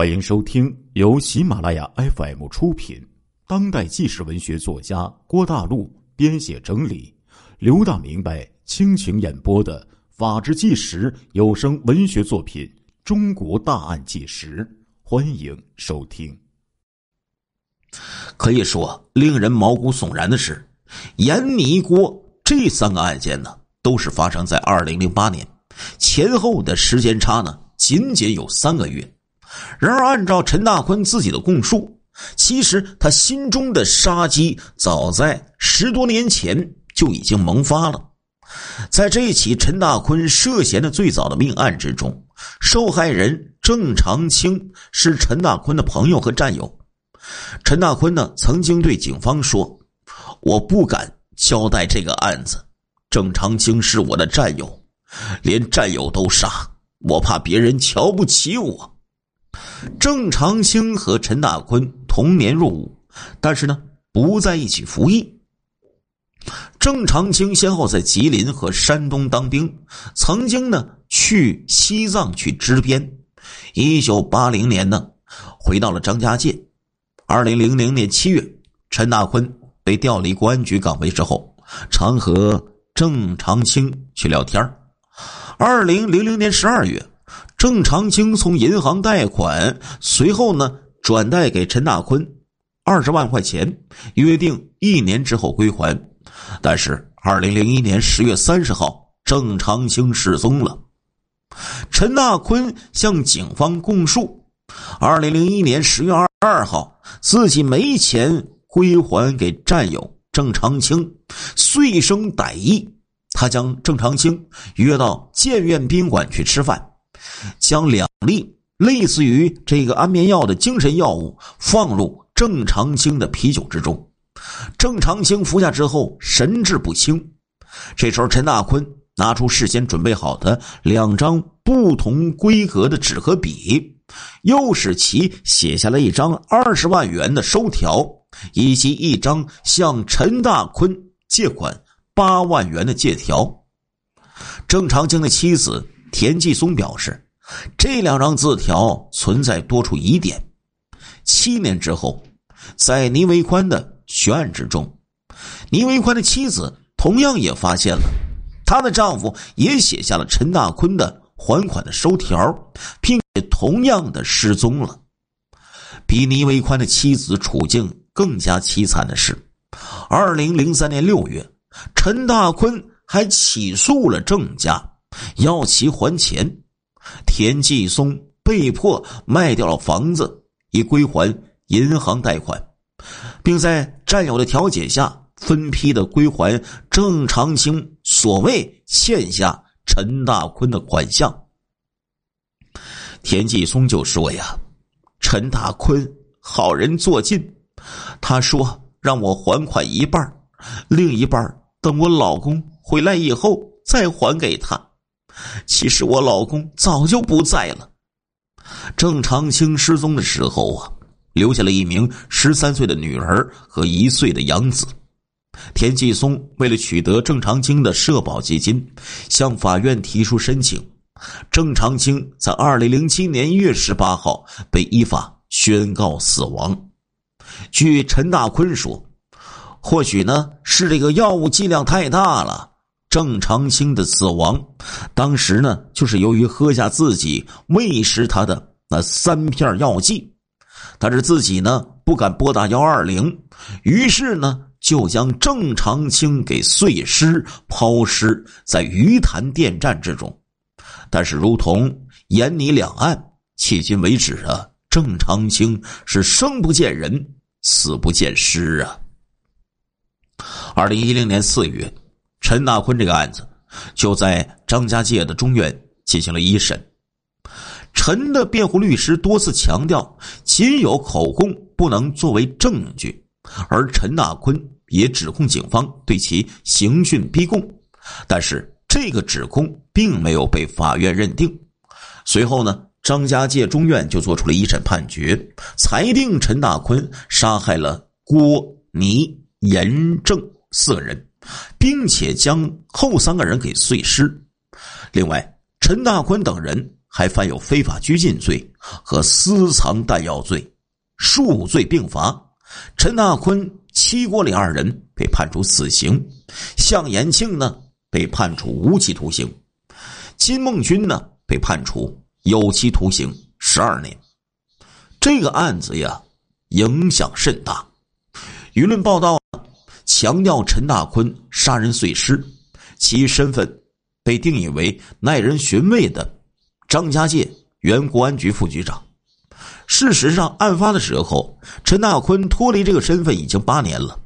欢迎收听由喜马拉雅 FM 出品、当代纪实文学作家郭大陆编写整理、刘大明白倾情演播的《法治纪实》有声文学作品《中国大案纪实》，欢迎收听。可以说，令人毛骨悚然的是，闫妮郭这三个案件呢，都是发生在二零零八年，前后的时间差呢，仅仅有三个月。然而，按照陈大坤自己的供述，其实他心中的杀机早在十多年前就已经萌发了。在这起陈大坤涉嫌的最早的命案之中，受害人郑长青是陈大坤的朋友和战友。陈大坤呢，曾经对警方说：“我不敢交代这个案子，郑长青是我的战友，连战友都杀，我怕别人瞧不起我。”郑长青和陈大坤同年入伍，但是呢，不在一起服役。郑长青先后在吉林和山东当兵，曾经呢去西藏去支边。一九八零年呢，回到了张家界。二零零零年七月，陈大坤被调离公安局岗位之后，常和郑长青去聊天二零零零年十二月。郑长青从银行贷款，随后呢转贷给陈大坤二十万块钱，约定一年之后归还。但是，二零零一年十月三十号，郑长青失踪了。陈大坤向警方供述，二零零一年十月二二号，自己没钱归还给战友郑长青，遂生歹意，他将郑长青约到建院宾馆去吃饭。将两粒类似于这个安眠药的精神药物放入郑长青的啤酒之中，郑长青服下之后神志不清。这时候，陈大坤拿出事先准备好的两张不同规格的纸和笔，又使其写下了一张二十万元的收条，以及一张向陈大坤借款八万元的借条。郑长青的妻子。田继松表示，这两张字条存在多处疑点。七年之后，在倪维宽的悬案之中，倪维宽的妻子同样也发现了，她的丈夫也写下了陈大坤的还款的收条，并且同样的失踪了。比倪维宽的妻子处境更加凄惨的是，二零零三年六月，陈大坤还起诉了郑家。要其还钱，田继松被迫卖掉了房子，以归还银行贷款，并在战友的调解下分批的归还郑长青所谓欠下陈大坤的款项。田继松就说呀：“陈大坤好人做尽，他说让我还款一半，另一半等我老公回来以后再还给他。”其实我老公早就不在了。郑长青失踪的时候啊，留下了一名十三岁的女儿和一岁的养子。田继松为了取得郑长青的社保基金，向法院提出申请。郑长青在二零零七年一月十八号被依法宣告死亡。据陈大坤说，或许呢是这个药物剂量太大了。郑长青的死亡，当时呢，就是由于喝下自己喂食他的那三片药剂，但是自己呢不敢拨打幺二零，于是呢就将郑长青给碎尸抛尸在鱼潭电站之中。但是，如同闫妮两岸，迄今为止啊，郑长青是生不见人，死不见尸啊。二零一零年四月。陈大坤这个案子就在张家界的中院进行了一审。陈的辩护律师多次强调，仅有口供不能作为证据，而陈大坤也指控警方对其刑讯逼供，但是这个指控并没有被法院认定。随后呢，张家界中院就做出了一审判决，裁定陈大坤杀害了郭、倪、严、正四个人。并且将后三个人给碎尸。另外，陈大坤等人还犯有非法拘禁罪和私藏弹药罪，数罪并罚。陈大坤、戚国礼二人被判处死刑，向延庆呢被判处无期徒刑，金梦军呢被判处有期徒刑十二年。这个案子呀，影响甚大，舆论报道强调陈大坤杀人碎尸，其身份被定义为耐人寻味的。张家界原公安局副局长。事实上，案发的时候，陈大坤脱离这个身份已经八年了。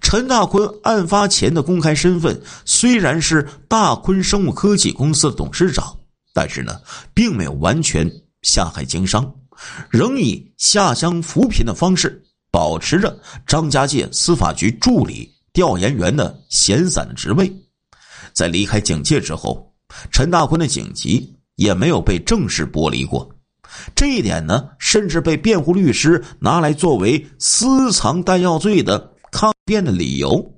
陈大坤案发前的公开身份虽然是大坤生物科技公司的董事长，但是呢，并没有完全下海经商，仍以下乡扶贫的方式保持着张家界司法局助理调研员的闲散职位。在离开警界之后，陈大坤的警籍。也没有被正式剥离过，这一点呢，甚至被辩护律师拿来作为私藏弹药罪的抗辩的理由。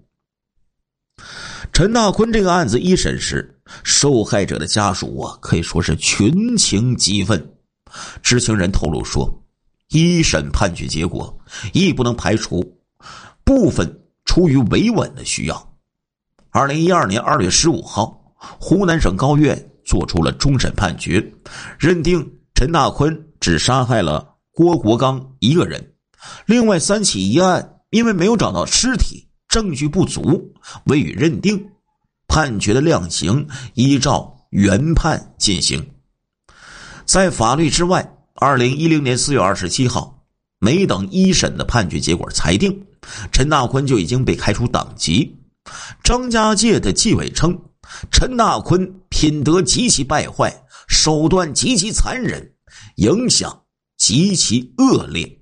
陈大坤这个案子一审时，受害者的家属啊可以说是群情激愤。知情人透露说，一审判决结果亦不能排除部分出于维稳的需要。二零一二年二月十五号，湖南省高院。做出了终审判决，认定陈大坤只杀害了郭国刚一个人，另外三起一案因为没有找到尸体，证据不足，未予认定。判决的量刑依照原判进行。在法律之外，二零一零年四月二十七号，没等一审的判决结果裁定，陈大坤就已经被开除党籍。张家界的纪委称。陈大坤品德极其败坏，手段极其残忍，影响极其恶劣。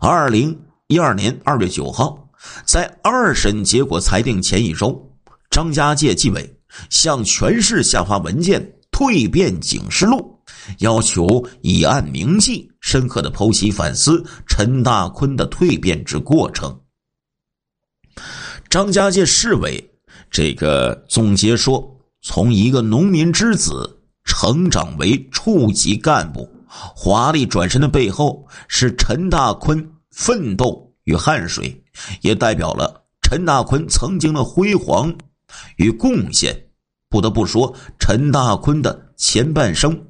二零一二年二月九号，在二审结果裁定前一周，张家界纪委向全市下发文件蜕变警示录，要求以案明记，深刻的剖析反思陈大坤的蜕变之过程。张家界市委。这个总结说，从一个农民之子成长为处级干部，华丽转身的背后是陈大坤奋斗与汗水，也代表了陈大坤曾经的辉煌与贡献。不得不说，陈大坤的前半生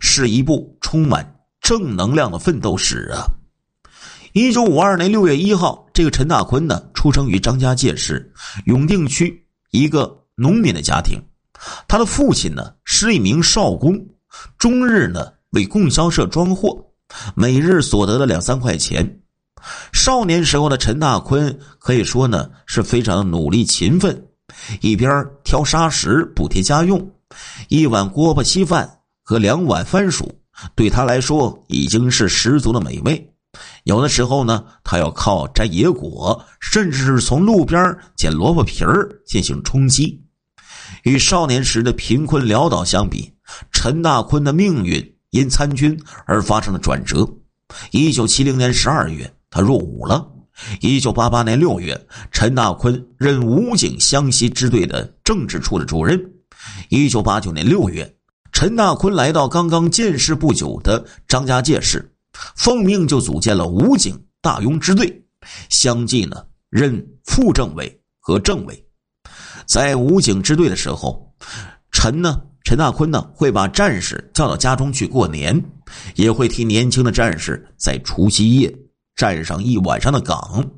是一部充满正能量的奋斗史啊！一九五二年六月一号，这个陈大坤呢，出生于张家界市永定区。一个农民的家庭，他的父亲呢是一名少工，终日呢为供销社装货，每日所得的两三块钱。少年时候的陈大坤可以说呢是非常的努力勤奋，一边挑沙石补贴家用，一碗锅巴稀饭和两碗番薯对他来说已经是十足的美味。有的时候呢，他要靠摘野果，甚至是从路边捡萝卜皮儿进行充饥。与少年时的贫困潦倒相比，陈大坤的命运因参军而发生了转折。一九七零年十二月，他入伍了。一九八八年六月，陈大坤任武警湘西支队的政治处的主任。一九八九年六月，陈大坤来到刚刚建市不久的张家界市。奉命就组建了武警大庸支队，相继呢任副政委和政委。在武警支队的时候，陈呢陈大坤呢会把战士叫到家中去过年，也会替年轻的战士在除夕夜站上一晚上的岗。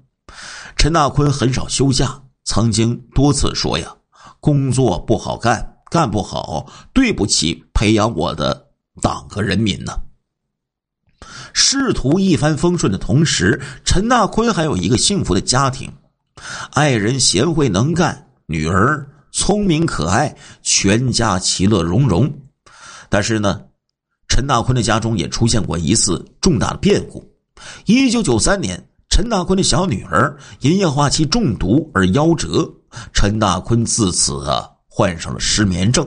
陈大坤很少休假，曾经多次说呀：“工作不好干，干不好，对不起培养我的党和人民呢。”仕途一帆风顺的同时，陈大坤还有一个幸福的家庭，爱人贤惠能干，女儿聪明可爱，全家其乐融融。但是呢，陈大坤的家中也出现过一次重大的变故。一九九三年，陈大坤的小女儿因液化气中毒而夭折，陈大坤自此啊患上了失眠症。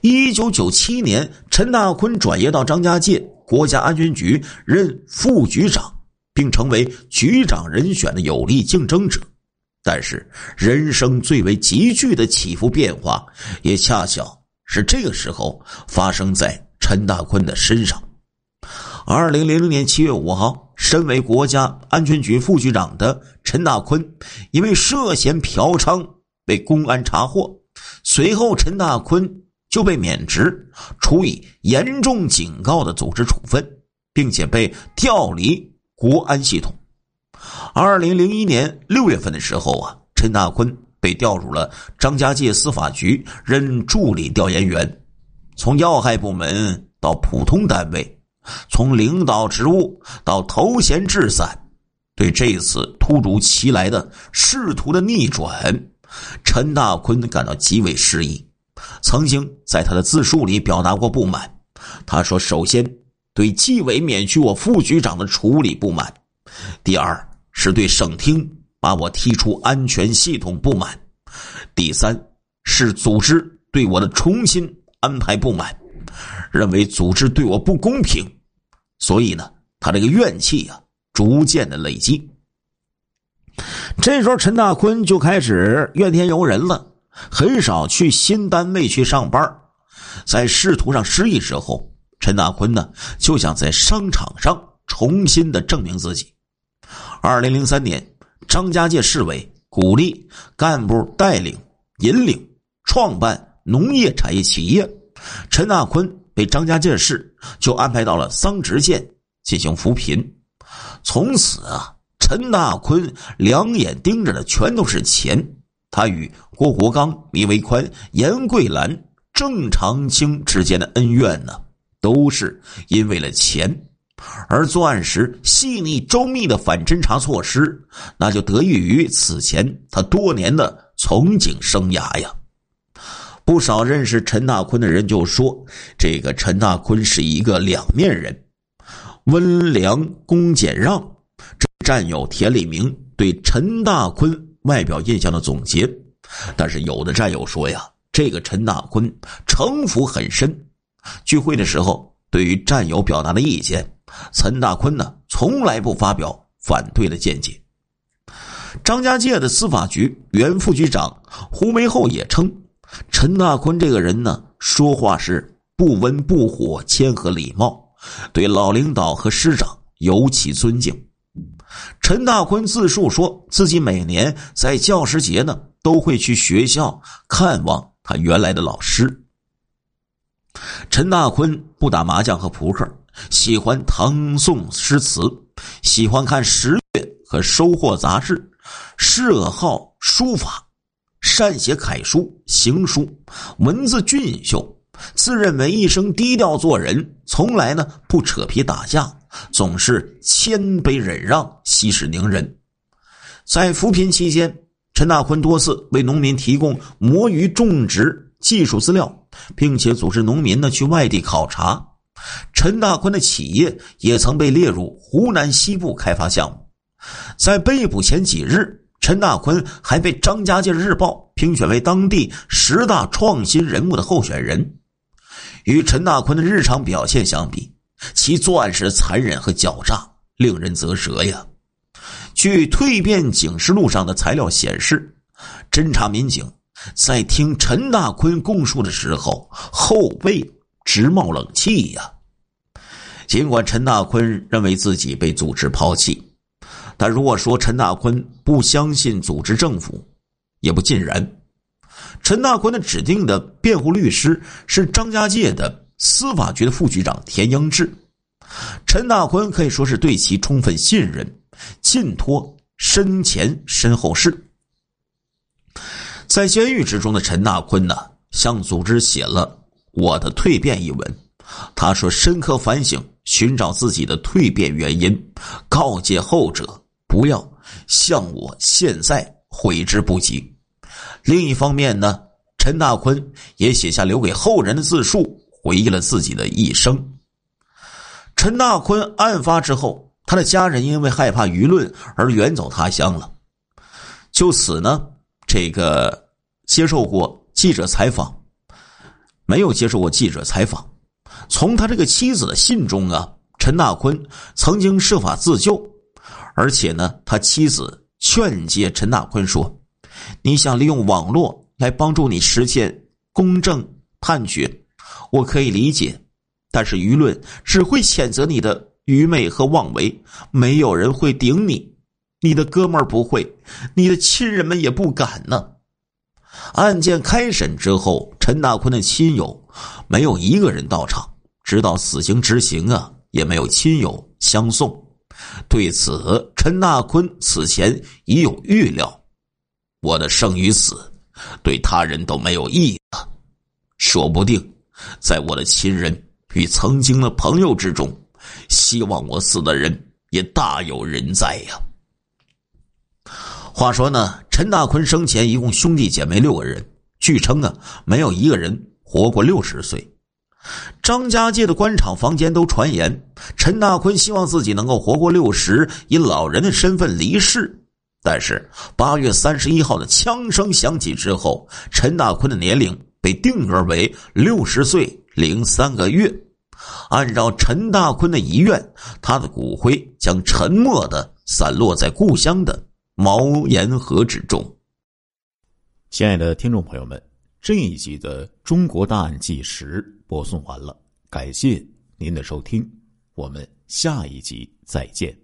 一九九七年，陈大坤转业到张家界。国家安全局任副局长，并成为局长人选的有力竞争者，但是人生最为急剧的起伏变化，也恰巧是这个时候发生在陈大坤的身上。二零零零年七月五号，身为国家安全局副局长的陈大坤，因为涉嫌嫖娼被公安查获。随后，陈大坤就被免职，处以严重警告的组织处分，并且被调离国安系统。二零零一年六月份的时候啊，陈大坤被调入了张家界司法局任助理调研员，从要害部门到普通单位。从领导职务到头衔制散，对这次突如其来的仕途的逆转，陈大坤感到极为失意。曾经在他的自述里表达过不满。他说：“首先对纪委免去我副局长的处理不满；第二是对省厅把我踢出安全系统不满；第三是组织对我的重新安排不满。”认为组织对我不公平，所以呢，他这个怨气啊，逐渐的累积。这时候，陈大坤就开始怨天尤人了，很少去新单位去上班。在仕途上失意之后，陈大坤呢就想在商场上重新的证明自己。二零零三年，张家界市委鼓励干部带领、引领、创办农业产业企业。陈大坤被张家界市就安排到了桑植县进行扶贫，从此啊，陈大坤两眼盯着的全都是钱。他与郭国刚、倪维宽、严桂兰、郑长青之间的恩怨呢，都是因为了钱。而作案时细腻周密的反侦查措施，那就得益于此前他多年的从警生涯呀。不少认识陈大坤的人就说：“这个陈大坤是一个两面人，温良恭俭让。”这战友田立明对陈大坤外表印象的总结。但是有的战友说呀：“这个陈大坤城府很深。”聚会的时候，对于战友表达的意见，陈大坤呢从来不发表反对的见解。张家界的司法局原副局长胡梅厚也称。陈大坤这个人呢，说话是不温不火，谦和礼貌，对老领导和师长尤其尊敬。陈大坤自述说自己每年在教师节呢，都会去学校看望他原来的老师。陈大坤不打麻将和扑克，喜欢唐宋诗词，喜欢看《十月》和《收获》杂志，嗜好书法。善写楷书、行书，文字俊秀，自认为一生低调做人，从来呢不扯皮打架，总是谦卑忍让，息事宁人。在扶贫期间，陈大坤多次为农民提供魔芋种植技术资料，并且组织农民呢去外地考察。陈大坤的企业也曾被列入湖南西部开发项目。在被捕前几日。陈大坤还被《张家界日报》评选为当地十大创新人物的候选人。与陈大坤的日常表现相比，其作案时的残忍和狡诈令人啧舌呀。据《蜕变警示录》上的材料显示，侦查民警在听陈大坤供述的时候，后背直冒冷气呀。尽管陈大坤认为自己被组织抛弃。但如果说陈大坤不相信组织政府，也不尽然。陈大坤的指定的辩护律师是张家界的司法局的副局长田英志。陈大坤可以说是对其充分信任，信托身前身后事。在监狱之中的陈大坤呢，向组织写了《我的蜕变》一文。他说：“深刻反省，寻找自己的蜕变原因，告诫后者。”不要像我现在悔之不及。另一方面呢，陈大坤也写下留给后人的自述，回忆了自己的一生。陈大坤案发之后，他的家人因为害怕舆论而远走他乡了。就此呢，这个接受过记者采访，没有接受过记者采访。从他这个妻子的信中啊，陈大坤曾经设法自救。而且呢，他妻子劝诫陈大坤说：“你想利用网络来帮助你实现公正判决，我可以理解。但是舆论只会谴责你的愚昧和妄为，没有人会顶你。你的哥们儿不会，你的亲人们也不敢呢。案件开审之后，陈大坤的亲友没有一个人到场，直到死刑执行啊，也没有亲友相送。对此，陈大坤此前已有预料。我的生与死，对他人都没有意义了。说不定，在我的亲人与曾经的朋友之中，希望我死的人也大有人在呀。话说呢，陈大坤生前一共兄弟姐妹六个人，据称啊，没有一个人活过六十岁。张家界的官场坊间都传言，陈大坤希望自己能够活过六十，以老人的身份离世。但是八月三十一号的枪声响起之后，陈大坤的年龄被定格为六十岁零三个月。按照陈大坤的遗愿，他的骨灰将沉默的散落在故乡的毛岩河之中。亲爱的听众朋友们，这一集的《中国大案纪实》播送完了，感谢您的收听，我们下一集再见。